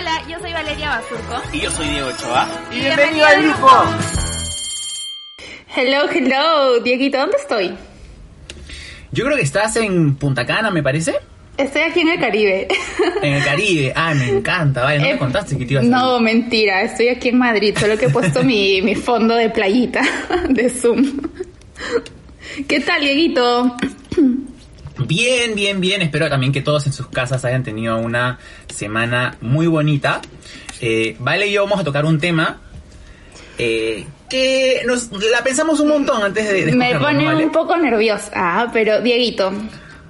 Hola, yo soy Valeria Basurco. Y yo soy Diego Ochoa. Y bienvenido al grupo. Hello, hello. Dieguito, ¿dónde estoy? Yo creo que estás en Punta Cana, me parece. Estoy aquí en el Caribe. En el Caribe. Ah, me encanta. Vale, no me Eh, contaste que te ibas a No, mentira. Estoy aquí en Madrid, solo que he puesto mi, mi fondo de playita de Zoom. ¿Qué tal, Dieguito? Bien, bien, bien. Espero también que todos en sus casas hayan tenido una semana muy bonita. Eh, vale y yo vamos a tocar un tema eh, que nos la pensamos un montón antes de, de Me pone ¿no, Vale? un poco nerviosa, Ah, pero Dieguito,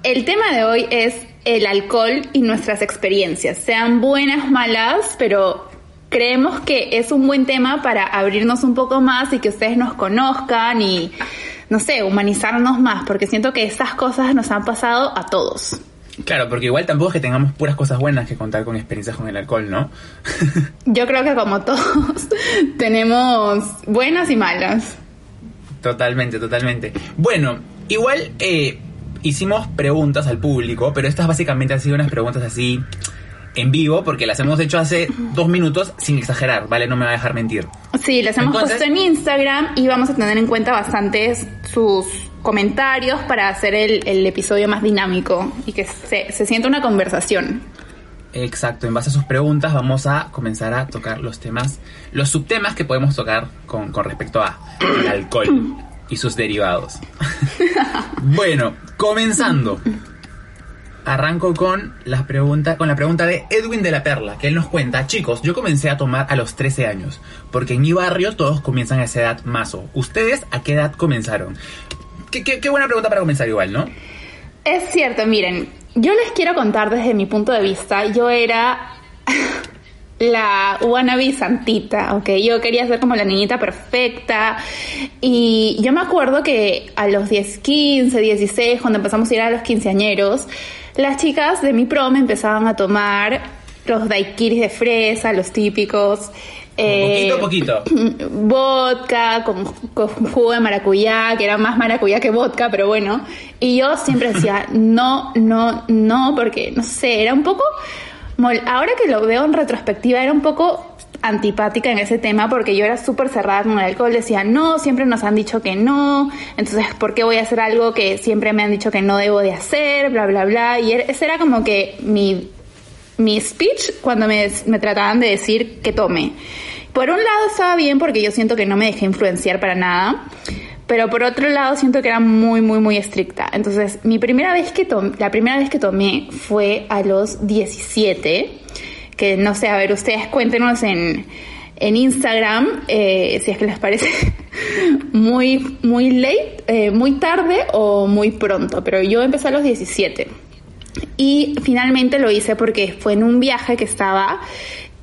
el tema de hoy es el alcohol y nuestras experiencias, sean buenas, malas, pero creemos que es un buen tema para abrirnos un poco más y que ustedes nos conozcan y, no sé, humanizarnos más, porque siento que esas cosas nos han pasado a todos. Claro, porque igual tampoco es que tengamos puras cosas buenas que contar con experiencias con el alcohol, ¿no? Yo creo que como todos tenemos buenas y malas. Totalmente, totalmente. Bueno, igual eh, hicimos preguntas al público, pero estas básicamente han sido unas preguntas así en vivo, porque las hemos hecho hace dos minutos sin exagerar, ¿vale? No me va a dejar mentir. Sí, las hemos Entonces- puesto en Instagram y vamos a tener en cuenta bastantes sus comentarios para hacer el, el episodio más dinámico y que se, se sienta una conversación. Exacto, en base a sus preguntas vamos a comenzar a tocar los temas, los subtemas que podemos tocar con, con respecto a el alcohol y sus derivados. bueno, comenzando. Arranco con la pregunta, con la pregunta de Edwin de la Perla, que él nos cuenta, chicos, yo comencé a tomar a los 13 años, porque en mi barrio todos comienzan a esa edad mazo. ¿Ustedes a qué edad comenzaron? Qué, qué- qué buena pregunta para comenzar igual, ¿no? Es cierto, miren, yo les quiero contar desde mi punto de vista, yo era la wannabe santita, ¿ok? Yo quería ser como la niñita perfecta y yo me acuerdo que a los 10, 15, 16, cuando empezamos a ir a los quinceañeros, las chicas de mi prom empezaban a tomar los daiquiris de fresa, los típicos. eh, Poquito a poquito. vodka con, con jugo de maracuyá, que era más maracuyá que vodka, pero bueno. Y yo siempre decía, no, no, no, porque no sé, era un poco. Ahora que lo veo en retrospectiva, era un poco antipática en ese tema porque yo era súper cerrada con el alcohol, decía, no, siempre nos han dicho que no, entonces, ¿por qué voy a hacer algo que siempre me han dicho que no debo de hacer? Bla, bla, bla. Y era- ese era como que mi mi speech cuando me, me trataban de decir que tome. Por un lado estaba bien porque yo siento que no me dejé influenciar para nada, pero por otro lado siento que era muy, muy, muy estricta. Entonces, mi primera vez que tomé, la primera vez que tomé fue a los 17, que no sé, a ver, ustedes cuéntenos en, en Instagram eh, si es que les parece muy, muy late, eh, muy tarde o muy pronto, pero yo empecé a los 17. Y finalmente lo hice porque fue en un viaje que estaba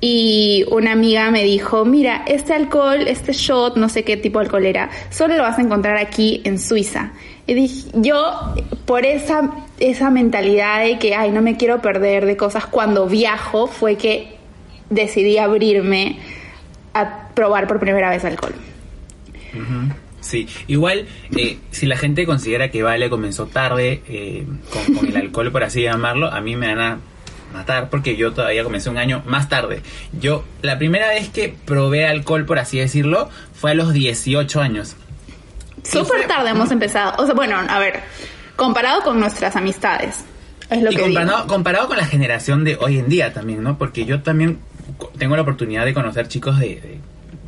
y una amiga me dijo, mira, este alcohol, este shot, no sé qué tipo de alcohol era, solo lo vas a encontrar aquí en Suiza. Y dije, yo, por esa, esa mentalidad de que, ay, no me quiero perder de cosas cuando viajo, fue que decidí abrirme a probar por primera vez alcohol. Sí, igual eh, si la gente considera que Vale comenzó tarde eh, con, con el alcohol, por así llamarlo, a mí me van a matar porque yo todavía comencé un año más tarde. Yo, la primera vez que probé alcohol, por así decirlo, fue a los 18 años. Súper tarde hemos empezado. O sea, bueno, a ver, comparado con nuestras amistades. Es lo y que digo. comparado, comparado con la generación de hoy en día también, ¿no? Porque yo también tengo la oportunidad de conocer chicos de, de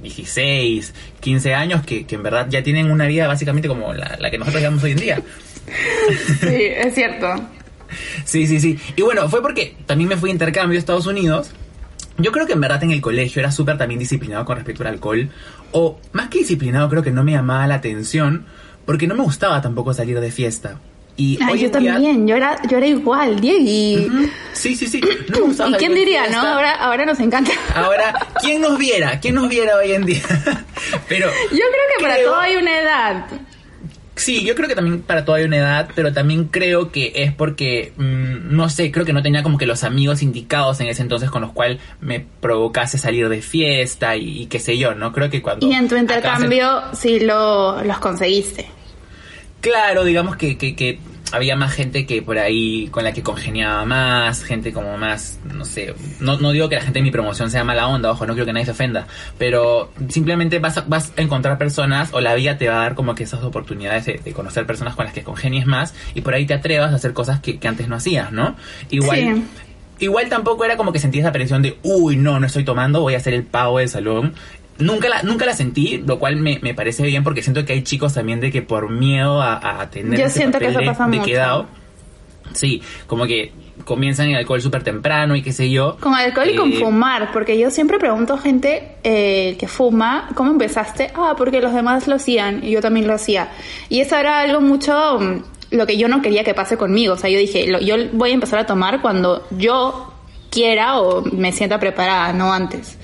16, 15 años que, que en verdad ya tienen una vida básicamente como la, la que nosotros llevamos hoy en día. Sí, es cierto. Sí, sí, sí. Y bueno, fue porque también me fui a intercambio a Estados Unidos. Yo creo que en verdad en el colegio era súper también disciplinado con respecto al alcohol. O más que disciplinado, creo que no me llamaba la atención. Porque no me gustaba tampoco salir de fiesta. Y Ay, hoy yo día- también, yo era, yo era igual, Diego. Sí, sí, sí. No me gustaba ¿Y salir quién de diría, no? Ahora, ahora nos encanta. Ahora, ¿quién nos viera? ¿Quién nos viera hoy en día? Pero Yo creo que para creo- todo hay una edad. Sí, yo creo que también para toda una edad, pero también creo que es porque, mm, no sé, creo que no tenía como que los amigos indicados en ese entonces con los cuales me provocase salir de fiesta y, y qué sé yo, ¿no? Creo que cuando... Y en tu intercambio sí lo, los conseguiste. Claro, digamos que, que, que había más gente que por ahí con la que congeniaba más, gente como más, no sé, no, no digo que la gente de mi promoción sea mala onda, ojo, no quiero que nadie se ofenda, pero simplemente vas a, vas a encontrar personas o la vida te va a dar como que esas oportunidades de, de conocer personas con las que congenies más y por ahí te atrevas a hacer cosas que, que antes no hacías, ¿no? Igual... Sí. Igual tampoco era como que sentí esa presión de, uy, no, no estoy tomando, voy a hacer el pavo del salón. Nunca la, nunca la sentí, lo cual me, me parece bien porque siento que hay chicos también de que por miedo a, a tener Yo ese siento que eso de, pasa de mucho. quedado, sí, como que comienzan el alcohol súper temprano y qué sé yo. Con alcohol y con Eh, fumar, porque yo siempre pregunto a gente eh, que fuma, ¿cómo empezaste? Ah, porque los demás lo hacían y yo también lo hacía. Y eso era algo mucho mm, lo que yo no quería que pase conmigo. O sea, yo dije, lo- yo voy a empezar a tomar cuando yo quiera o me sienta preparada, no antes.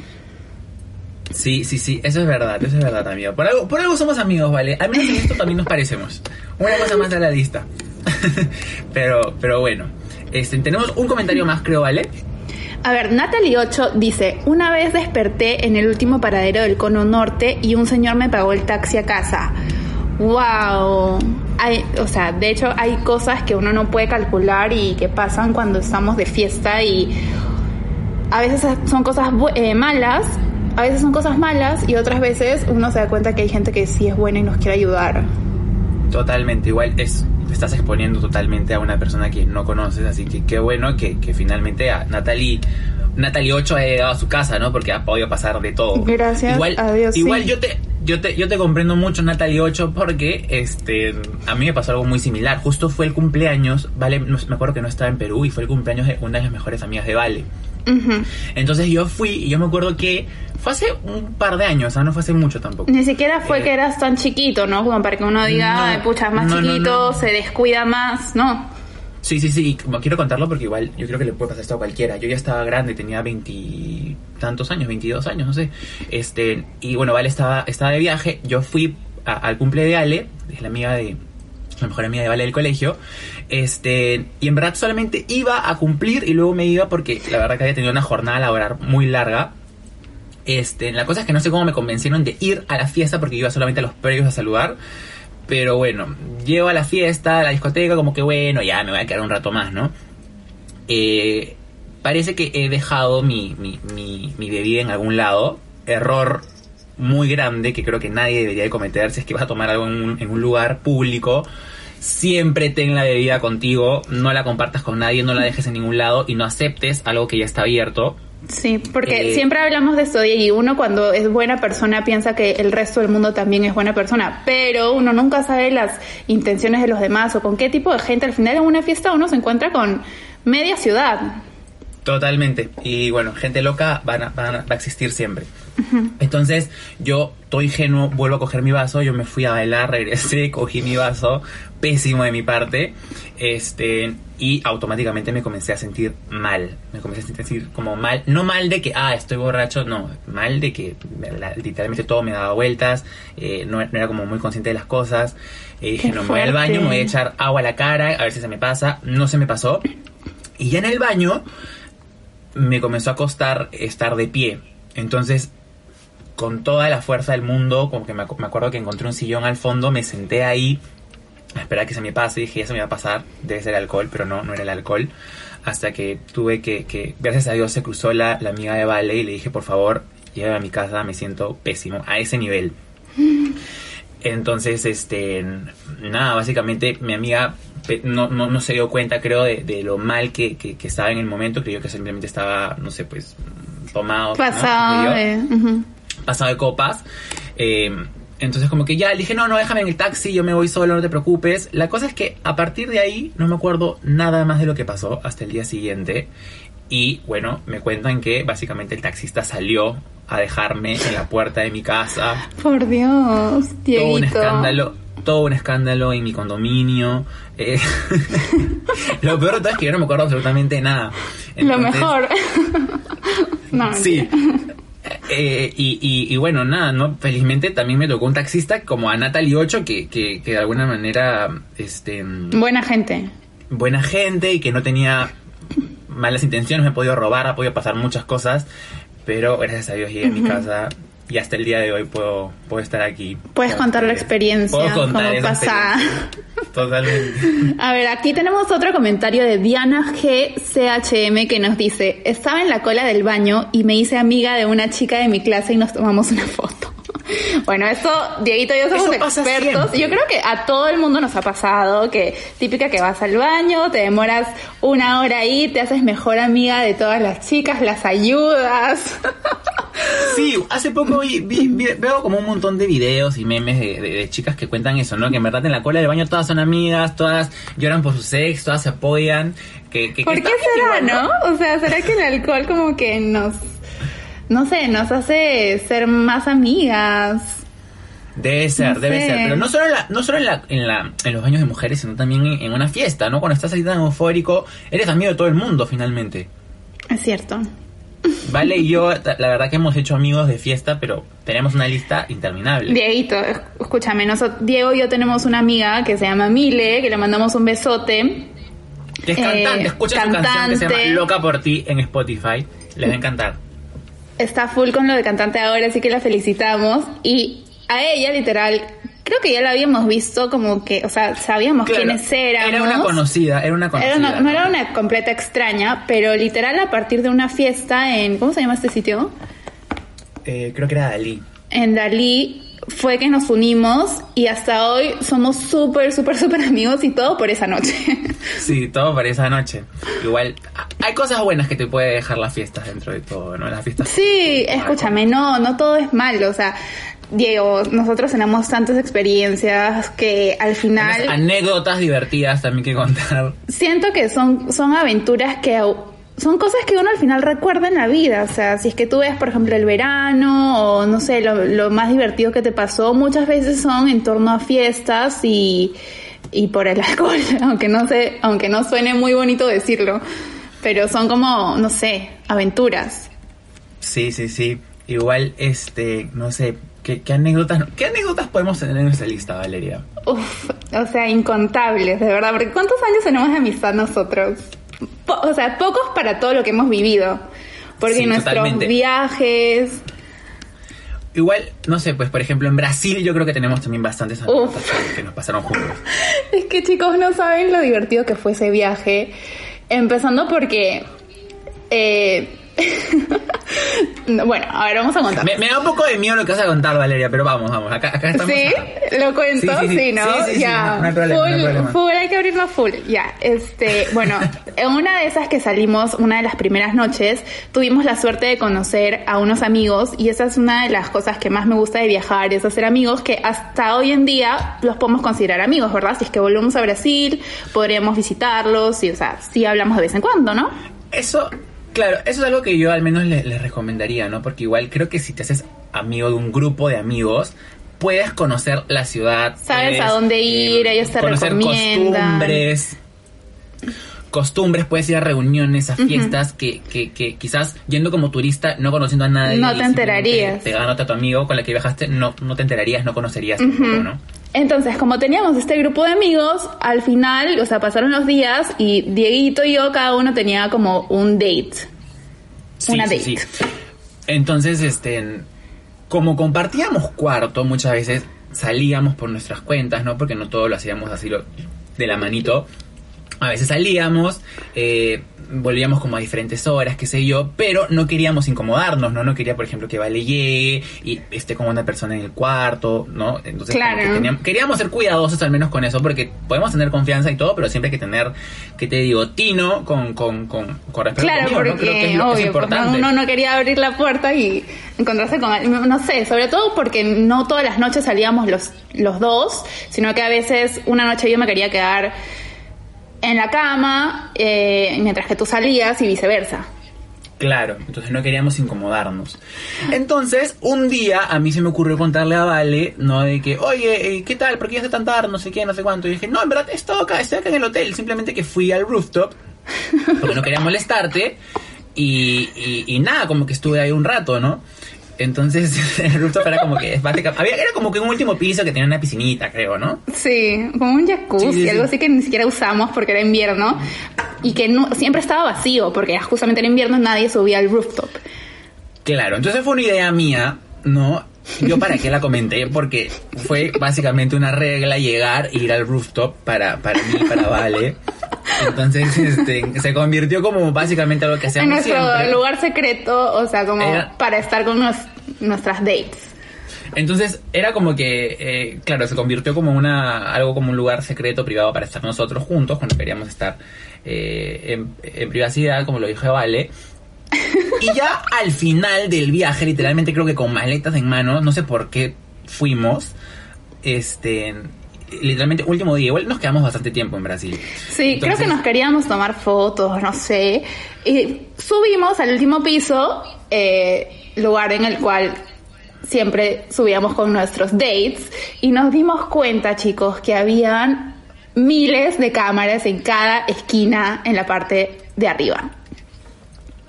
Sí, sí, sí, eso es verdad, eso es verdad, amigo. Por algo, por algo somos amigos, ¿vale? Al menos en esto también nos parecemos. Una cosa más a la lista. pero, pero bueno. Este, tenemos un comentario más, creo, ¿vale? A ver, Natalie 8 dice, una vez desperté en el último paradero del cono norte y un señor me pagó el taxi a casa. ¡Wow! Hay, o sea, de hecho hay cosas que uno no puede calcular y que pasan cuando estamos de fiesta y a veces son cosas eh, malas, a veces son cosas malas y otras veces uno se da cuenta que hay gente que sí es buena y nos quiere ayudar. Totalmente, igual es te estás exponiendo totalmente a una persona que no conoces, así que qué bueno que, que finalmente a Natalie Natalie 8 ha llegado a su casa, ¿no? Porque ha podido pasar de todo. Gracias igual, a Dios, Igual sí. yo te yo te yo te comprendo mucho Natalie 8 porque este a mí me pasó algo muy similar. Justo fue el cumpleaños, Vale, me acuerdo que no estaba en Perú y fue el cumpleaños de una de las mejores amigas de Vale. Entonces yo fui y yo me acuerdo que fue hace un par de años, ¿ah? no fue hace mucho tampoco. Ni siquiera fue Eh, que eras tan chiquito, ¿no? Como para que uno diga, No, "Ay, pucha, es más no, chiquito, no. se descuida más, ¿no? Sí, sí, sí, como quiero contarlo porque igual yo creo que le puede pasar esto a cualquiera. Yo ya estaba grande, tenía veintitantos años, 22 años, no sé. Este, y bueno, Vale estaba, estaba de viaje, yo fui a- al cumple de Ale, es la amiga de la mejor amiga de Vale del colegio, este, y en verdad solamente iba a cumplir y luego me iba porque la verdad que había tenido una jornada laboral muy larga. Este, la cosa es que no sé cómo me convencieron de ir a la fiesta porque iba solamente a los previos a saludar. Pero bueno, llego a la fiesta, a la discoteca, como que bueno, ya me voy a quedar un rato más, ¿no? Eh, parece que he dejado mi, mi, mi, mi bebida en algún lado. Error muy grande que creo que nadie debería de cometer si es que vas a tomar algo en un, en un lugar público. Siempre ten la bebida contigo, no la compartas con nadie, no la dejes en ningún lado y no aceptes algo que ya está abierto. Sí, porque Eh, siempre hablamos de esto y uno cuando es buena persona piensa que el resto del mundo también es buena persona, pero uno nunca sabe las intenciones de los demás o con qué tipo de gente. Al final en una fiesta uno se encuentra con media ciudad. Totalmente. Y bueno, gente loca van a- van a- va a existir siempre. Entonces, yo, todo ingenuo, vuelvo a coger mi vaso, yo me fui a bailar, regresé, cogí mi vaso, pésimo de mi parte, este, y automáticamente me comencé a sentir mal. Me comencé a sentir como mal, no mal de que, ah, estoy borracho, no, mal de que la- literalmente todo me daba vueltas, eh, no, no era como muy consciente de las cosas. Eh, dije, no, me voy al baño, me voy a echar agua a la cara, a ver si se me pasa. No se me pasó. Y ya en el baño me comenzó a costar estar de pie. Entonces, con toda la fuerza del mundo, como que me, acu- me acuerdo que encontré un sillón al fondo, me senté ahí a esperar que se me pase. Dije, ya se me va a pasar, debe ser alcohol, pero no, no era el alcohol. Hasta que tuve que, que gracias a Dios, se cruzó la, la amiga de Vale y le dije, por favor, llévame a mi casa, me siento pésimo, a ese nivel. Entonces, este, nada, básicamente mi amiga no, no, no se dio cuenta, creo, de, de lo mal que, que, que estaba en el momento. Creyó que simplemente estaba, no sé, pues, tomado. Pasado de... pasado de copas. Eh, entonces como que ya le dije, no, no, déjame en el taxi, yo me voy solo, no te preocupes. La cosa es que a partir de ahí no me acuerdo nada más de lo que pasó hasta el día siguiente. y bueno, me cuentan que básicamente el taxista salió a dejarme en la puerta de mi casa. Por Dios, Dieguito. Todo un escándalo, todo un escándalo en mi condominio. Eh, lo peor de todo es que yo no me acuerdo absolutamente nada. Lo mejor. no, Sí. Eh, y, y- y bueno, nada, ¿no? Felizmente también me tocó un taxista como a Natalie 8 que, que, que de alguna manera, este, Buena gente. buena gente y que no tenía malas intenciones, me ha podido robar, ha podido pasar muchas cosas, pero gracias a Dios llegué a mi casa y hasta el día de hoy puedo, puedo estar aquí. Puedes contar la experiencia, puedo contar cómo esa pasa. experiencia. Totalmente. A ver, aquí tenemos otro comentario de Diana GCHM que nos dice, estaba en la cola del baño y me hice amiga de una chica de mi clase y nos tomamos una foto. Bueno, esto, Dieguito y yo somos Eso expertos. Yo creo que a todo el mundo nos ha pasado que típica que vas al baño, te demoras una hora ahí, te haces mejor amiga de todas las chicas, las ayudas. Sí, hace poco vi- vi- vi- veo como un montón de videos y memes de, de- de chicas que cuentan eso, ¿no? Que en verdad en la cola del baño todas son amigas, todas lloran por su sex, todas se apoyan. Que, que, que ¿Por qué será, igual, no? O sea, ¿será que el alcohol como que nos, no sé, nos hace ser más amigas? Debe ser, No debe sé. ser. Pero no solo, en, la, no solo en, la, en, la, en los baños de mujeres, sino también en, en una fiesta, ¿no? Cuando estás ahí tan eufórico, eres amigo de todo el mundo finalmente. Es cierto. Vale y yo, la verdad que hemos hecho amigos de fiesta, pero tenemos una lista interminable. Dieguito, escúchame, nosotros, Diego y yo tenemos una amiga que se llama Mile, que le mandamos un besote. Que es cantante, Eh, escucha su canción que se cantante. llama Loca por ti en Spotify. Les va a encantar. Está full con lo de cantante ahora, así que la felicitamos. Y a ella, literal, creo que ya la habíamos visto como que, o sea, sabíamos Claro, quiénes éramos. Era una conocida, era una conocida. Era una- no era una completa extraña, pero literal a partir de una fiesta en, ¿cómo se llama este sitio? Eh, creo que era Dalí. En Dalí fue que nos unimos y hasta hoy somos súper, súper, súper amigos y todo por esa noche. Sí, todo para esa noche. Igual, hay cosas buenas que te puede dejar las fiestas dentro de todo, ¿no? Las fiestas. Sí, escúchame, no, no todo es malo, o sea, Diego, nosotros tenemos tantas experiencias que al final anécdotas divertidas también que contar. siento que son, son aventuras que son cosas que uno al final recuerda en la vida. O sea, si es que tú ves, por ejemplo, el verano o no sé, lo, lo más divertido que te pasó, muchas veces son en torno a fiestas y, y por el alcohol, aunque no sé, aunque no suene muy bonito decirlo. Pero son como, no sé, aventuras. Sí, sí, sí. Igual, este, no sé, ¿qué, qué anécdotas, qué anécdotas podemos tener en nuestra lista, Valeria? Uf, o sea, incontables, de verdad. Porque ¿cuántos años tenemos de amistad nosotros? Po- o sea, pocos para todo lo que hemos vivido. Porque Sí, nuestros totalmente. viajes, Igual, no sé, pues por ejemplo en Brasil yo creo que tenemos también bastantes anécdotas que nos pasaron juntos. Es que chicos no saben lo divertido que fue ese viaje. Empezando porque... eh, no, bueno, a ver, vamos a contar. Me, me da un poco de miedo lo que vas a contar, Valeria, pero vamos, vamos, acá, acá estamos. Sí, a- lo cuento, Sí, sí, sí, sí. ¿no? Ya, no- no hay problema, full, problema. full, hay que abrirlo full. Ya, este, bueno, en una de esas que salimos, una de las primeras noches, tuvimos la suerte de conocer a unos amigos y esa es una de las cosas que más me gusta de viajar, es hacer amigos que hasta hoy en día los podemos considerar amigos, ¿verdad? Si es que volvemos a Brasil, podríamos visitarlos y, o sea, sí hablamos de vez en cuando, ¿no? Eso, claro, eso es algo que yo al menos les les recomendaría, ¿no? Porque igual creo que si te haces amigo de un grupo de amigos, puedes conocer la ciudad. Sabes puedes, a dónde ir, ellos te conocer recomiendan. costumbres. Costumbres, puedes ir a reuniones, a fiestas que, que, que quizás yendo como turista, no conociendo a nadie. No te enterarías. Te ganó a tu amigo con el que viajaste, no, no te enterarías, no conocerías un poco, ¿no? Entonces, como teníamos este grupo de amigos, al final, o sea, pasaron los días y Dieguito y yo, cada uno tenía como un date. Sí, Una sí, date. sí. Entonces, este, como compartíamos cuarto, muchas veces salíamos por nuestras cuentas, ¿no? Porque no todo lo hacíamos así lo- de la manito. A veces salíamos, eh, volvíamos como a diferentes horas, qué sé yo, pero no queríamos incomodarnos, ¿no? No quería, por ejemplo, que Vale llegue y esté como una persona en el cuarto, ¿no? Entonces, Claro. que teníamos- queríamos ser cuidadosos al menos con eso, porque podemos tener confianza y todo, pero siempre hay que tener, que te digo, tino con, con, con, con respecto Claro, conmigo, ¿no? porque Creo que es, lo- es importante. uno no quería abrir la puerta y encontrarse con alguien, no sé, sobre todo porque no todas las noches salíamos los, los dos, sino que a veces una noche yo me quería quedar en la cama eh, mientras que tú salías y viceversa. Claro, entonces no queríamos incomodarnos. Entonces, un día a mí se me ocurrió contarle a Vale, ¿no? De que, oye, eh, ¿qué tal? ¿Por qué ya hace tan tarde? No sé qué, no sé cuánto. Y dije, no, en verdad estoy acá, estoy acá en el hotel. Simplemente que fui al rooftop, porque no quería molestarte. Y, y, y nada, como que estuve ahí un rato, ¿no? Entonces, el rooftop era como que, había, era como que un último piso que tenía una piscinita, creo, ¿no? Sí, como un jacuzzi, Sí, sí, sí. algo así que ni siquiera usamos porque era invierno y que no, siempre estaba vacío porque justamente en invierno nadie subía al rooftop. Claro, entonces fue una idea mía, ¿no? Yo para qué la comenté, porque fue básicamente una regla llegar e ir al rooftop para, para mí, para Vale. Entonces, este, se convirtió como básicamente algo que En hacíamos nuestro siempre. lugar secreto, o sea, como Era- para estar con nos- nuestras dates. Entonces, era como que, eh, claro, se convirtió como una, algo como un lugar secreto, privado para estar nosotros juntos, cuando queríamos estar eh, en, en privacidad, como lo dijo Vale. Y ya al final del viaje, literalmente creo que con maletas en mano, no sé por qué fuimos, este, literalmente último día, igual nos quedamos bastante tiempo en Brasil. Sí, creo que nos queríamos tomar fotos, no sé. Y subimos al último piso, eh, lugar en el cual siempre subíamos con nuestros dates, y nos dimos cuenta, chicos, que habían miles de cámaras en cada esquina en la parte de arriba.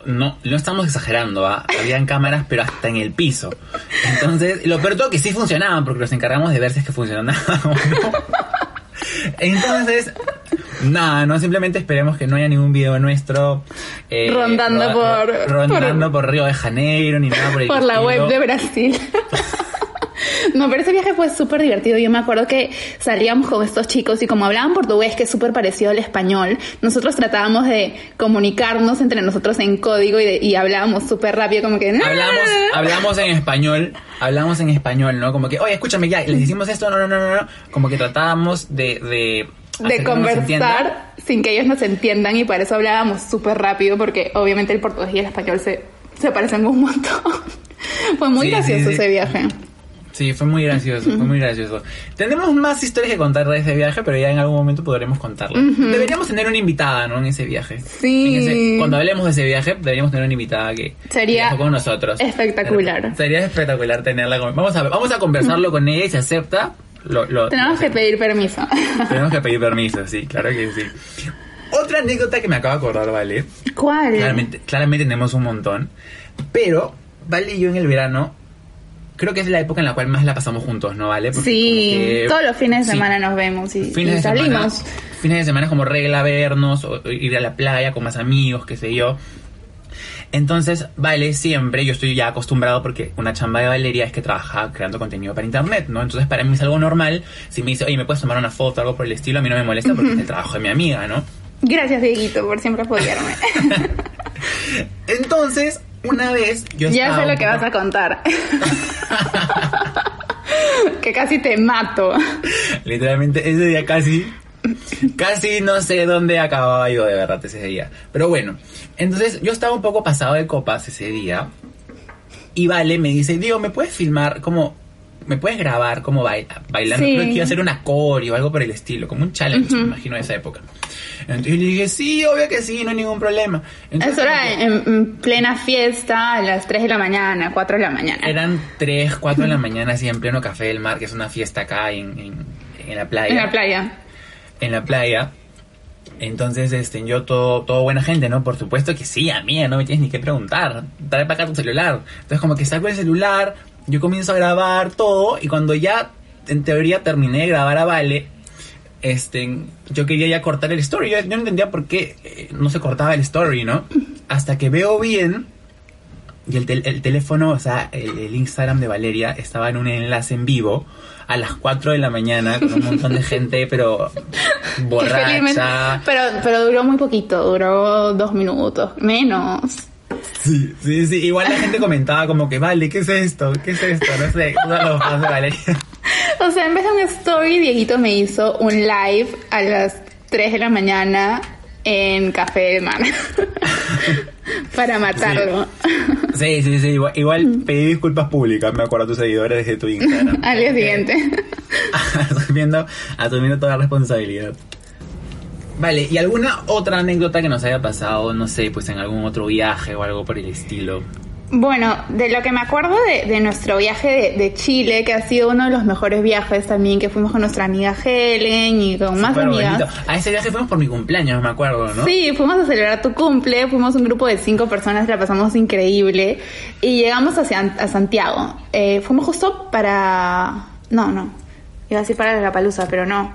No, no estamos exagerando, ¿ah? habían cámaras, pero hasta en el piso. Entonces, lo peor todo que sí funcionaban, porque nos encargamos de ver si es que funcionaban o no. Entonces, nada, no simplemente esperemos que no haya ningún video nuestro eh, Rondando por- rondando por, Río de Janeiro ni nada por el por la web de Brasil. No, pero ese viaje fue súper divertido. Yo me acuerdo que salíamos con estos chicos y como hablaban portugués, que es súper parecido al español, nosotros tratábamos de comunicarnos entre nosotros en código y, de- y hablábamos súper rápido, como que... Hablamos, hablamos en español, hablamos en español, ¿no? Como que, oye, escúchame ya, les decimos esto, no, no, no, no, no. Como que tratábamos de... De, de que conversar sin que ellos nos entiendan y para eso hablábamos súper rápido porque obviamente el portugués y el español se, se parecen un montón. Fue muy Sí, gracioso sí, sí. ese viaje. Sí, fue muy gracioso, fue muy gracioso. Tenemos más historias que contar de ese viaje, pero ya en algún momento podremos contarlas. Deberíamos tener una invitada, ¿no? En ese viaje. Sí. Ese- cuando hablemos de ese viaje, deberíamos tener una invitada que Sería viajó con nosotros. espectacular. Sería espectacular tenerla con... Vamos a, vamos a conversarlo con ella y si acepta, lo, lo- Tenemos que pedir permiso. tenemos que pedir permiso, sí, claro que sí. Otra anécdota que me acabo de acordar, ¿vale? ¿Cuál? Claramente, claramente tenemos un montón. Pero, Vale y yo en el verano, creo que es la época en la cual más la pasamos juntos, ¿no, Vale? Porque Sí, que- todos los fines de sí, semana nos vemos y, fines y de salimos. Semana, fines de semana es como regla vernos, o, o ir a la playa con más amigos, qué sé yo. Entonces, Vale siempre, yo estoy ya acostumbrado porque una chamba de Valeria es que trabaja creando contenido para internet, ¿no? Entonces, para mí es algo normal. Si me dice, oye, ¿me puedes tomar una foto o algo por el estilo? A mí no me molesta porque es el trabajo de mi amiga, ¿no? Gracias, Dieguito, por siempre apoyarme. Entonces, una vez yo ya sé lo que vas a contar. que casi te mato. Literalmente ese día casi, casi no sé dónde acababa yo de verdad ese día. Pero bueno, entonces yo estaba un poco pasado de copas ese día. Y Vale me dice, Diego, ¿me puedes filmar como... ¿Me puedes grabar como baila, bailando? Sí. Creo que iba a hacer una coreo o algo por el estilo, como un challenge, me imagino, de esa época. Entonces yo le dije, sí, obvio que sí, no hay ningún problema. Entonces, Eso era en, en plena fiesta a las 3 de la mañana, 4 de la mañana. Eran 3, 4 de la mañana, así en pleno Café del Mar, que es una fiesta acá en, en, en la playa. en la playa. en la playa. Entonces, este, yo todo, todo buena gente, ¿no? Por supuesto que sí, a mí, no me tienes ni que preguntar. Trae para acá tu celular. Entonces, como que saco el celular, yo comienzo a grabar todo, y cuando ya, en teoría, terminé de grabar a Vale, este, yo quería ya cortar el story. Yo, yo no entendía por qué eh, no se cortaba el story, ¿no? Hasta que veo bien, y el, tel- el teléfono, o sea, el, el Instagram de Valeria estaba en un enlace en vivo a las 4 de la mañana con un montón de gente, pero borracha. Pero, pero duró muy poquito, duró dos minutos, menos. Sí, sí, sí. Igual la gente comentaba como que, vale, ¿qué es esto? ¿Qué es esto? No sé, fans de Valeria. O sea, en vez de un story, Dieguito me hizo un live a las 3 de la mañana en Café del Mar. Para matarlo. Sí, sí, sí. Igual, igual pedí disculpas públicas, me acuerdo a tus seguidores desde tu Instagram. Al día siguiente. asumiendo, asumiendo toda responsabilidad. Vale, ¿y alguna otra anécdota que nos haya pasado, no sé, pues en algún otro viaje o algo por el estilo? Bueno, de lo que me acuerdo de, de nuestro viaje de, de Chile, que ha sido uno de los mejores viajes también, que fuimos con nuestra amiga Helen y con más amigas. bonito. A ese viaje fuimos por mi cumpleaños, me acuerdo, ¿no? Sí, fuimos a celebrar tu cumple, fuimos un grupo de cinco personas, la pasamos increíble y llegamos hacia a Santiago. Eh, fuimos justo para... No, no, iba a decir para la palusa, pero no.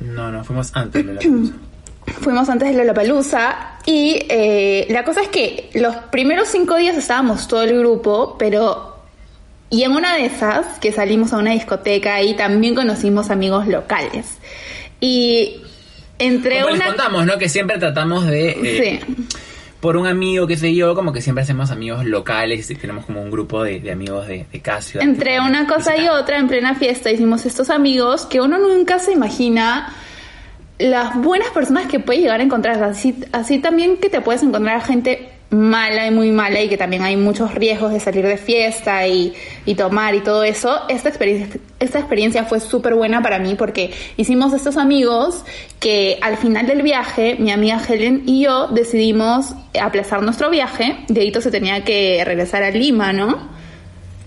No, no, fuimos antes de la pausa. Fuimos antes de Lollapalooza y eh, la cosa es que los primeros cinco días estábamos todo el grupo, pero... Y en una de esas, que salimos a una discoteca y también conocimos amigos locales. Y entre Como les una... contamos, ¿no? Que siempre tratamos de... eh, Sí. Por un amigo, qué sé yo, como que siempre hacemos amigos locales y tenemos como un grupo de, de amigos de, de ciudad. Entre una cosa y otra, en plena fiesta, hicimos estos amigos que uno nunca se imagina las buenas personas que puede llegar a encontrar. Así, así también que te puedes encontrar gente mala y muy mala y que también hay muchos riesgos de salir de fiesta y, y tomar y todo eso. Esta experiencia, esta experiencia fue súper buena para mí porque hicimos estos amigos que al final del viaje, mi amiga Helen y yo decidimos aplazar nuestro viaje. Deito se tenía que regresar a Lima, ¿no?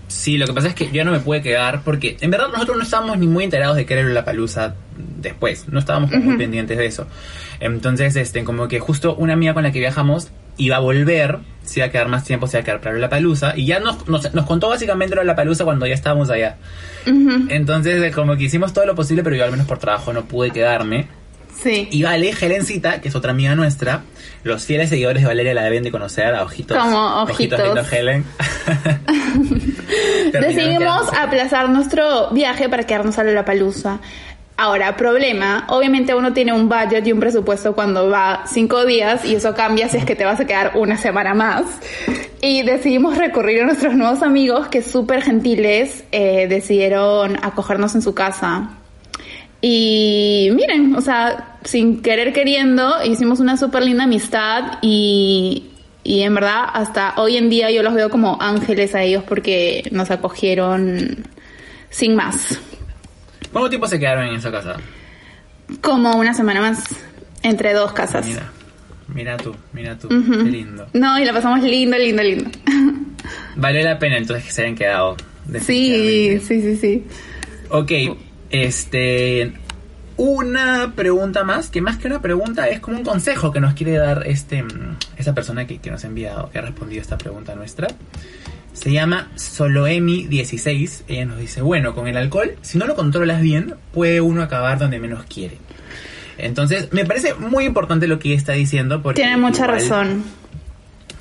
Sí, lo que pasa es que yo no me pude quedar porque en verdad nosotros no estábamos ni muy enterados de qué era la palusa después, no estábamos como muy pendientes de eso. Entonces, este, como que justo una amiga con la que viajamos iba a volver, se iba a quedar más tiempo, se iba a quedar para la palusa y ya nos, nos, nos contó básicamente lo de la palusa cuando ya estábamos allá. Entonces, eh, como que hicimos todo lo posible, pero yo al menos por trabajo no pude quedarme. Sí. Y Vale, Helencita, que es otra amiga nuestra, los fieles seguidores de Valeria la deben de conocer a Ojitos. Como Ojitos. lindo Helen. Decidimos aplazar nuestro viaje para quedarnos a la palusa. Ahora, problema, obviamente uno tiene un budget y un presupuesto cuando va cinco días y eso cambia si es que te vas a quedar una semana más. Y decidimos recurrir a nuestros nuevos amigos que súper gentiles eh, decidieron acogernos en su casa. Y miren, o sea, sin querer queriendo, hicimos una súper linda amistad y, y en verdad hasta hoy en día yo los veo como ángeles a ellos porque nos acogieron sin más. ¿Cuánto tiempo se quedaron en esa casa? Como una semana más, entre dos casas. Mira, mira tú, mira tú, Ujú. qué lindo. No, y la pasamos lindo, lindo, lindo. Vale la pena entonces que se hayan quedado. Sí, sí, sí, sí. Ok, este. Una pregunta más, que más que una pregunta es como un consejo que nos quiere dar este mm, esa persona que, que nos ha enviado, que ha respondido a esta pregunta nuestra. Se llama Soloemi16. Ella nos dice, bueno, con el alcohol, si no lo controlas bien, puede uno acabar donde menos quiere. Entonces, me parece muy importante lo que ella está diciendo porque... Tiene mucha igual- razón.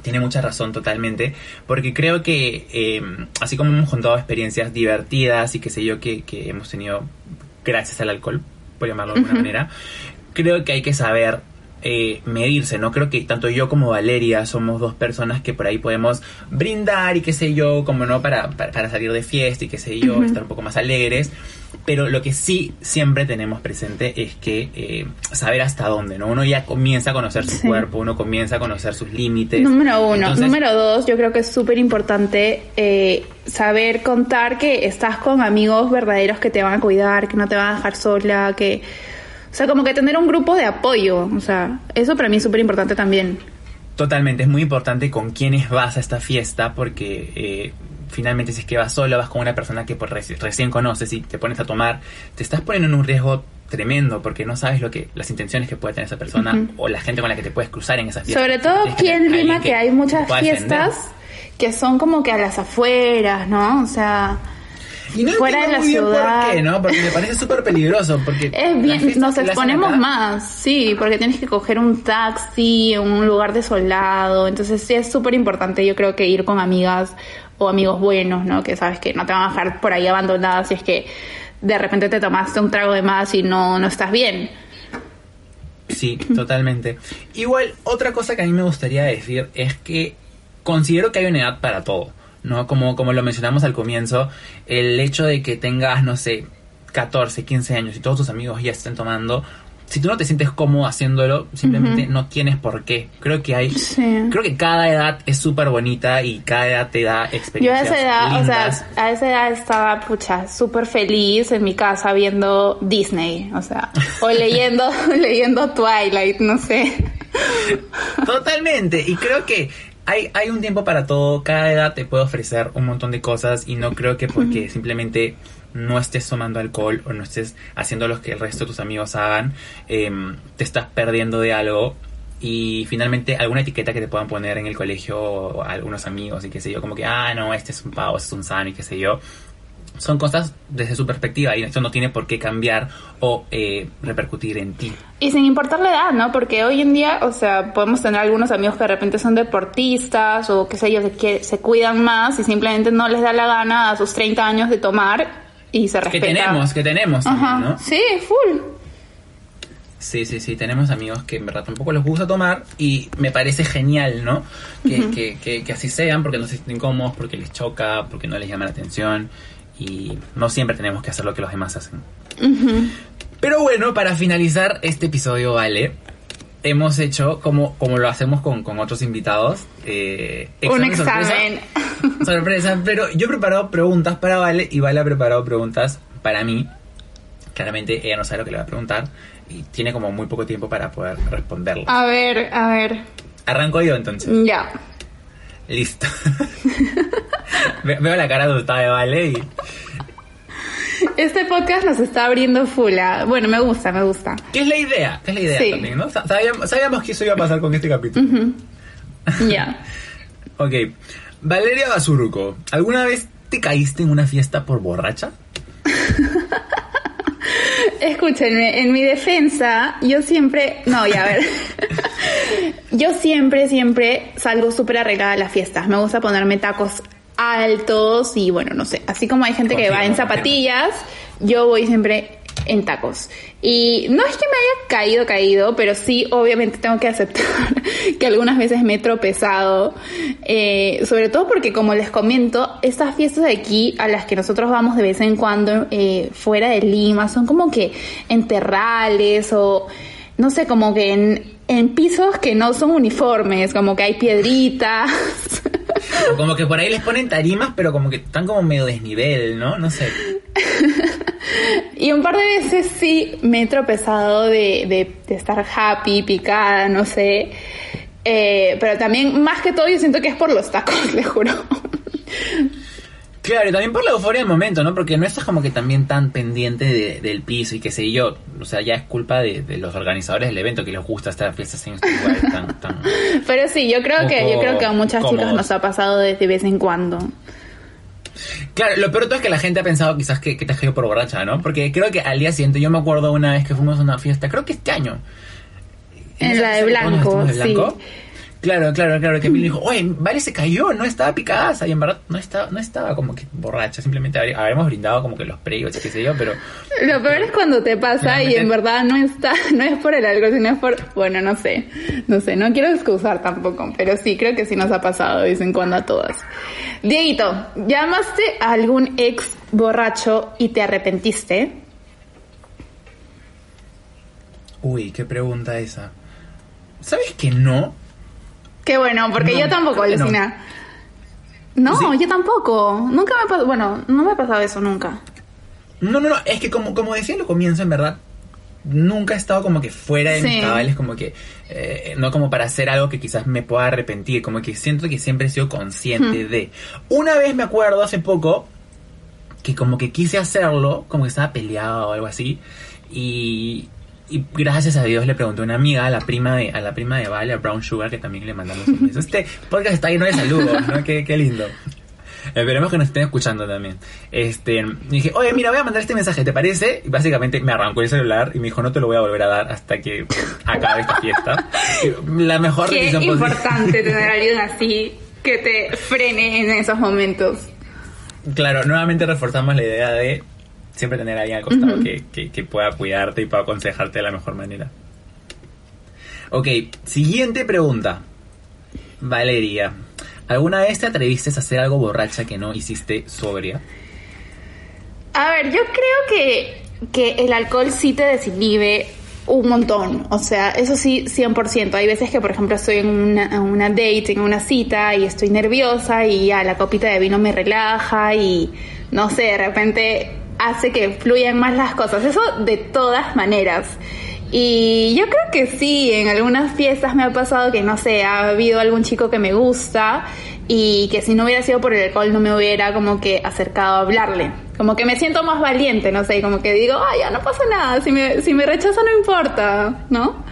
tiene mucha razón totalmente, porque creo que eh, así como hemos contado experiencias divertidas y qué sé yo que, que hemos tenido gracias al alcohol, por llamarlo de alguna manera, creo que hay que saber eh, medirse, ¿no? Creo que tanto yo como Valeria somos dos personas que por ahí podemos brindar y qué sé yo, como no, para, para, para salir de fiesta y qué sé yo, estar un poco más alegres. Pero lo que sí siempre tenemos presente es que eh, saber hasta dónde, ¿no? Uno ya comienza a conocer su Sí. cuerpo, uno comienza a conocer sus límites. Número uno. Entonces, Número dos, yo creo que es súper importante eh, saber contar que estás con amigos verdaderos que te van a cuidar, que no te van a dejar sola, que... O sea, como que tener un grupo de apoyo. O sea, eso para mí es súper importante también. Totalmente, es muy importante con quiénes vas a esta fiesta porque eh, finalmente si es que vas solo, vas con una persona que por reci- recién conoces y te pones a tomar, te estás poniendo en un riesgo tremendo porque no sabes lo que las intenciones que puede tener esa persona o la gente con la que te puedes cruzar en esa fiesta. Sobre todo aquí en Lima que hay muchas defender. fiestas que son como que a las afueras, ¿no? O sea, Y no fuera de la muy bien ciudad. por qué, ¿no? Porque me parece súper peligroso porque es bien, fiestas nos exponemos más, sí, porque tienes que coger un taxi, un lugar desolado, entonces sí es súper importante yo creo que ir con amigas o amigos buenos, ¿no? Que sabes que no te van a dejar por ahí abandonada si es que de repente te tomaste un trago de más y no, no estás bien. Sí, totalmente. Igual, otra cosa que a mí me gustaría decir es que considero que hay una edad para todo, ¿no? Como, como lo mencionamos al comienzo, el hecho de que tengas, no sé, 14, 15 años y todos tus amigos ya estén tomando, si tú no te sientes cómodo haciéndolo, simplemente no tienes por qué. Creo que hay, Sí. creo que cada edad es súper bonita y cada edad te da Yo a experiencias esa edad, o sea, a esa edad estaba, pucha, súper feliz en mi casa viendo Disney, o sea, o leyendo, leyendo Twilight, no sé. Totalmente. Y creo que hay, hay un tiempo para todo. Cada edad te puede ofrecer un montón de cosas. Y no creo que porque simplemente no estés tomando alcohol o no estés haciendo lo que el resto de tus amigos hagan, em, te estás perdiendo de algo. Y finalmente alguna etiqueta que te puedan poner en el colegio o algunos amigos y qué sé yo, como que, ah, no, este es un pavo, este es un sano y qué sé yo. Son cosas desde su perspectiva y eso no tiene por qué cambiar o eh, repercutir en ti. Y sin importar la edad, ¿no? Porque hoy en día, o sea, podemos tener algunos amigos que de repente son deportistas o qué sé yo, que se cuidan más y simplemente no les da la gana a sus 30 años de tomar y se Que respeta. tenemos, que tenemos también, Ajá, ¿no? sí, full. Sí, sí, sí, tenemos amigos que en verdad tampoco les gusta tomar y me parece genial, ¿no? Que, que, que, que así sean porque no se sienten cómodos, porque les choca, porque no les llama la atención y no siempre tenemos que hacer lo que los demás hacen. Pero bueno, para finalizar este episodio, vale, hemos hecho como, como lo hacemos con, con otros invitados. eh, Un sorpresa. examen. Sorpresa, pero yo he preparado preguntas para Vale y Vale ha preparado preguntas para mí. Claramente ella no sabe lo que le va a preguntar y tiene como muy poco tiempo para poder responderlo. A ver, a ver. Arranco yo entonces. Ya. Listo. Ve- Veo la cara adulta de Vale y... Este podcast nos está abriendo full. ah. Bueno, me gusta, me gusta. ¿Qué es la idea? ¿Qué es la idea Sí. también, no? Sa- Sabíamos, sabíamos que eso iba a pasar con este capítulo. Ya. Ok. Valeria Basurco, ¿alguna vez te caíste en una fiesta por borracha? Escúchenme, en mi defensa, yo siempre. No, ya a ver. Yo siempre, siempre salgo súper arreglada a las fiestas. Me gusta ponerme tacos altos y bueno, no sé. Así como hay gente que va en zapatillas, yo voy siempre en tacos. Y no es que me haya caído, caído, pero sí, obviamente tengo que aceptar que algunas veces me he tropezado. Eh, sobre todo porque, como les comento, estas fiestas de aquí a las que nosotros vamos de vez en cuando eh, fuera de Lima son como que en terrales o no sé, como que en, en pisos que no son uniformes, como que hay piedritas. O como que por ahí les ponen tarimas, pero como que están como medio desnivel, ¿no? No sé. Y un par de veces sí me he tropezado de, de- de estar happy, picada, no sé. Eh, pero también, más que todo, yo siento que es por los tacos, les juro. Claro, y también por la euforia del momento, ¿no? Porque no estás como que también tan pendiente de- del piso y qué sé yo. O sea, ya es culpa de, de los organizadores del evento que les gusta estas fiestas en tan, tan... Pero sí, yo creo que, yo creo que a muchas chicas nos ha pasado de, de vez en cuando. Claro, lo peor de todo es que la gente ha pensado quizás que, que te has caído por borracha, ¿no? Porque creo que al día siguiente, yo me acuerdo una vez que fuimos a una fiesta, creo que este año. En la de blanco, de sí. Claro, claro, claro, que me dijo, oye, Vale se cayó, no estaba picada, y en verdad no estaba, no estaba como que borracha, simplemente habremos brindado como que los previos, qué sé yo, pero Lo peor es cuando te pasa y en verdad no está, no es por el alcohol, sino es por, bueno, no sé, no sé, no quiero excusar tampoco, pero sí, creo que sí nos ha pasado de vez en cuando a todas. Dieguito, ¿llamaste a algún ex borracho y te arrepentiste? Uy, qué pregunta esa. ¿Sabes que no? Qué bueno, porque No, yo tampoco, que no. Lucina. No, Sí. yo tampoco. Nunca me ha pasado, bueno, no me ha pasado eso nunca. No, no, no, es que como, como decía en lo comienzo, en verdad, nunca he estado como que fuera de Sí. mis cabales, como que, eh, no como para hacer algo que quizás me pueda arrepentir, como que siento que siempre he sido consciente de. Una vez me acuerdo hace poco que como que quise hacerlo, como que estaba peleado o algo así, y, y gracias a Dios le pregunté a una amiga, a la prima de, a la prima de Vale, a Brown Sugar, que también le mandamos un beso. Este podcast está lleno de saludos, ¿no? Qué, qué lindo. Esperemos que nos estén escuchando también. Este, dije, oye, mira, voy a mandar este mensaje, ¿te parece? Y básicamente me arrancó el celular y me dijo, no te lo voy a volver a dar hasta que acabe esta fiesta. La mejor Qué decisión posible. importante tener a alguien así que te frene en esos momentos. Claro, nuevamente reforzamos la idea de siempre tener a alguien al costado que, que- que pueda cuidarte y pueda aconsejarte de la mejor manera. Ok, siguiente pregunta. Valeria, ¿alguna vez te atreviste a hacer algo borracha que no hiciste sobria? A ver, yo creo que, que el alcohol sí te desinhibe un montón, o sea, eso sí, 100%. Hay veces que, por ejemplo, estoy en una, una date, en una cita y estoy nerviosa y ya la copita de vino me relaja y, no sé, de repente hace que fluyan más las cosas. Eso de todas maneras. Y yo creo que sí, en algunas fiestas me ha pasado que, no sé, ha habido algún chico que me gusta y que si no hubiera sido por el alcohol no me hubiera como que acercado a hablarle. Como que me siento más valiente, no sé, como que digo, ay, ya no pasa nada, si me, si me rechaza no importa, ¿no?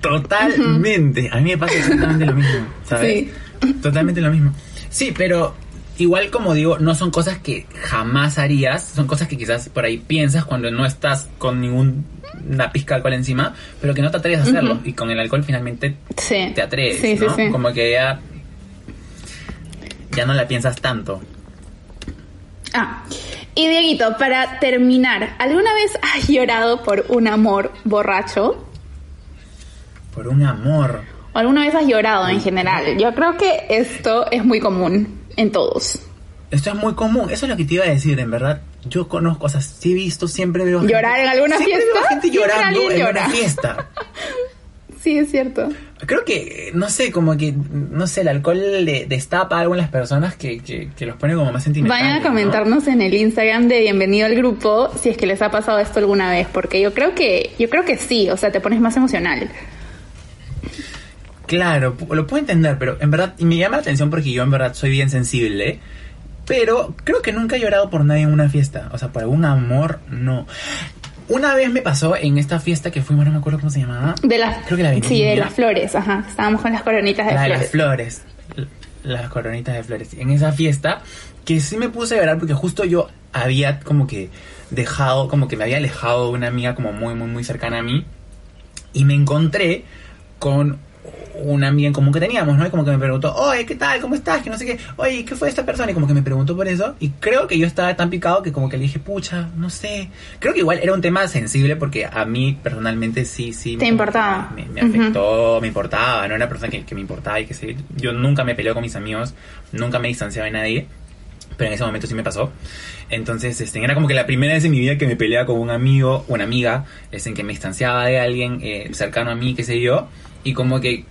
Totalmente. A mí me pasa exactamente lo mismo, ¿sabes? Sí. Totalmente lo mismo. Sí, pero igual como digo, no son cosas que jamás harías, son cosas que quizás por ahí piensas cuando no estás con ninguna pizca de alcohol encima, pero que no te atreves a hacerlo. Y con el alcohol finalmente Sí. te atreves, Sí, sí, ¿no? sí. Como que ya, ya no la piensas tanto. Ah, y Dieguito, para terminar, ¿alguna vez has llorado por un amor borracho? Por un amor. ¿O alguna vez has llorado en general? Yo creo que esto es muy común en todos. Esto es muy común, eso es lo que te iba a decir, en verdad. Yo conozco, o sea, sí he visto, siempre veo gente- ¿Llorar en alguna siempre fiesta? veo gente llorando en llora. una fiesta. Sí, es cierto. Creo que, no sé, como que, no sé, el alcohol le destapa algo en las personas que, que, que los pone como más sentimentales. Vayan a ¿no? comentarnos en el Instagram de Bienvenido al Grupo si es que les ha pasado esto alguna vez, porque yo creo que, yo creo que sí, o sea, te pones más emocional. Claro, lo puedo entender, pero en verdad, y me llama la atención porque yo en verdad soy bien sensible, pero creo que nunca he llorado por nadie en una fiesta, o sea, por algún amor, no. Una vez me pasó en esta fiesta que fuimos, no me acuerdo cómo se llamaba. De las, Creo que la sí, de las flores, ajá. Estábamos con las coronitas de la de flores. las flores. Las coronitas de flores. En esa fiesta, que sí me puse a llorar porque justo yo había como que dejado, como que me había alejado de una amiga como muy, muy, muy cercana a mí. Y me encontré con una amiga en común que teníamos, ¿no? Y como que me preguntó, oye, ¿qué tal? ¿Cómo estás? Que no sé qué. Oye, ¿qué fue esta persona? Y como que me preguntó por eso. Y creo que yo estaba tan picado que como que le dije, pucha, no sé. Creo que igual era un tema sensible porque a mí personalmente sí, sí. Te me- importaba. Me, me afectó, me importaba. No era una persona que, que me importaba y que sé. Yo nunca me peleó con mis amigos, nunca me distanciaba de nadie. Pero en ese momento sí me pasó. Entonces, este, era como que la primera vez en mi vida que me peleaba con un amigo, una amiga, es en que me distanciaba de alguien eh, cercano a mí, qué sé yo. Y como que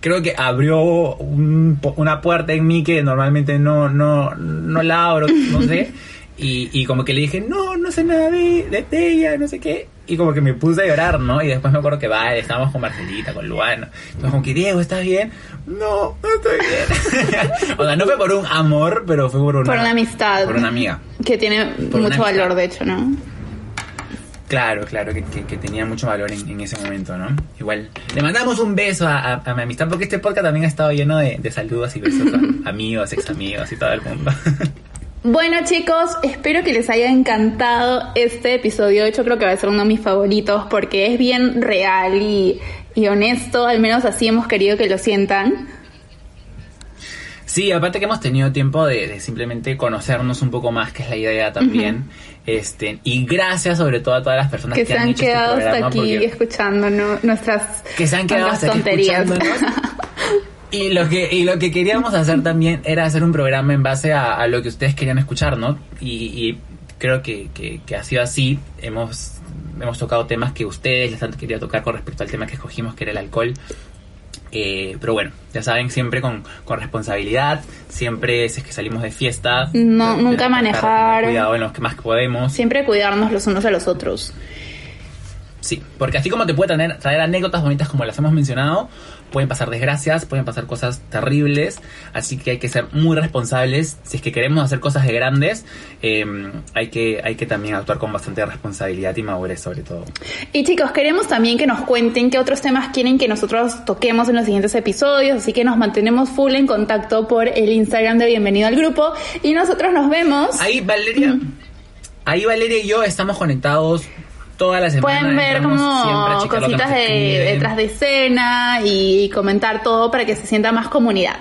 creo que abrió un una puerta en mí que normalmente no, no, no la abro, no sé. Y, y como que le dije, no, no sé nada de, de, ella, no sé qué. Y como que me puse a llorar, ¿no? Y después me acuerdo que vale, estábamos con Marcelita, con Luana. Entonces como que, Diego, ¿estás bien? No, no estoy bien. o sea, no fue por un amor, pero fue por una... Por una amistad. Por una amiga. Que tiene Por mucho valor, de hecho, ¿no? Claro, claro, que, que- que tenía mucho valor en, en ese momento, ¿no? Igual, le mandamos un beso a, a- a mi amistad, porque este podcast también ha estado lleno de, de saludos y besos a amigos, ex amigos y todo el mundo. Bueno chicos, espero que les haya encantado este episodio. De hecho creo que va a ser uno de mis favoritos porque es bien real y, y honesto. Al menos así hemos querido que lo sientan. Sí, aparte que hemos tenido tiempo de, de simplemente conocernos un poco más, que es la idea también. este Y gracias sobre todo a todas las personas Que que, se han han este quedado hasta aquí ¿no? nuestras, que se han quedado hasta aquí tonterías. escuchándonos. Y lo que y lo que queríamos hacer también era hacer un programa en base a, a lo que ustedes querían escuchar, ¿no? Y, y creo que, que, que ha sido así. Hemos hemos tocado temas que ustedes les han querido tocar con respecto al tema que escogimos, que era el alcohol. Eh, pero bueno, ya saben, siempre con, con responsabilidad, siempre si es que salimos de fiesta. No, nunca manejar. Cuidado en los que más podemos. Siempre cuidarnos los unos a los otros. Sí, porque así como te puede traer, traer anécdotas bonitas como las hemos mencionado, pueden pasar desgracias, pueden pasar cosas terribles, así que hay que ser muy responsables. Si es que queremos hacer cosas de grandes, eh, hay, que, hay que también actuar con bastante responsabilidad y madurez sobre todo. Y chicos, queremos también que nos cuenten qué otros temas quieren que nosotros toquemos en los siguientes episodios, así que nos mantenemos full en contacto por el Instagram de Bienvenido al Grupo y nosotros nos vemos. Ahí Valeria, ahí Valeria y yo estamos conectados toda la semana. Pueden ver como cositas nos de detrás de escena y comentar todo para que se sienta más comunidad.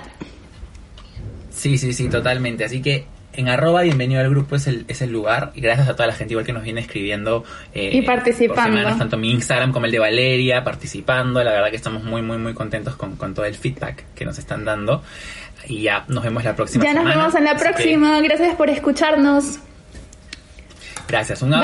Sí, sí, sí, totalmente. Así que en arroba bienvenido al grupo es el, es el lugar. Y gracias a toda la gente igual que nos viene escribiendo. eh, Y participando. por semanas, tanto mi Instagram como el de Valeria, participando. La verdad que estamos muy, muy, muy contentos con, con todo el feedback que nos están dando. Y ya nos vemos la próxima Ya nos semana. vemos en la que, próxima. Gracias por escucharnos. gracias, un Bye.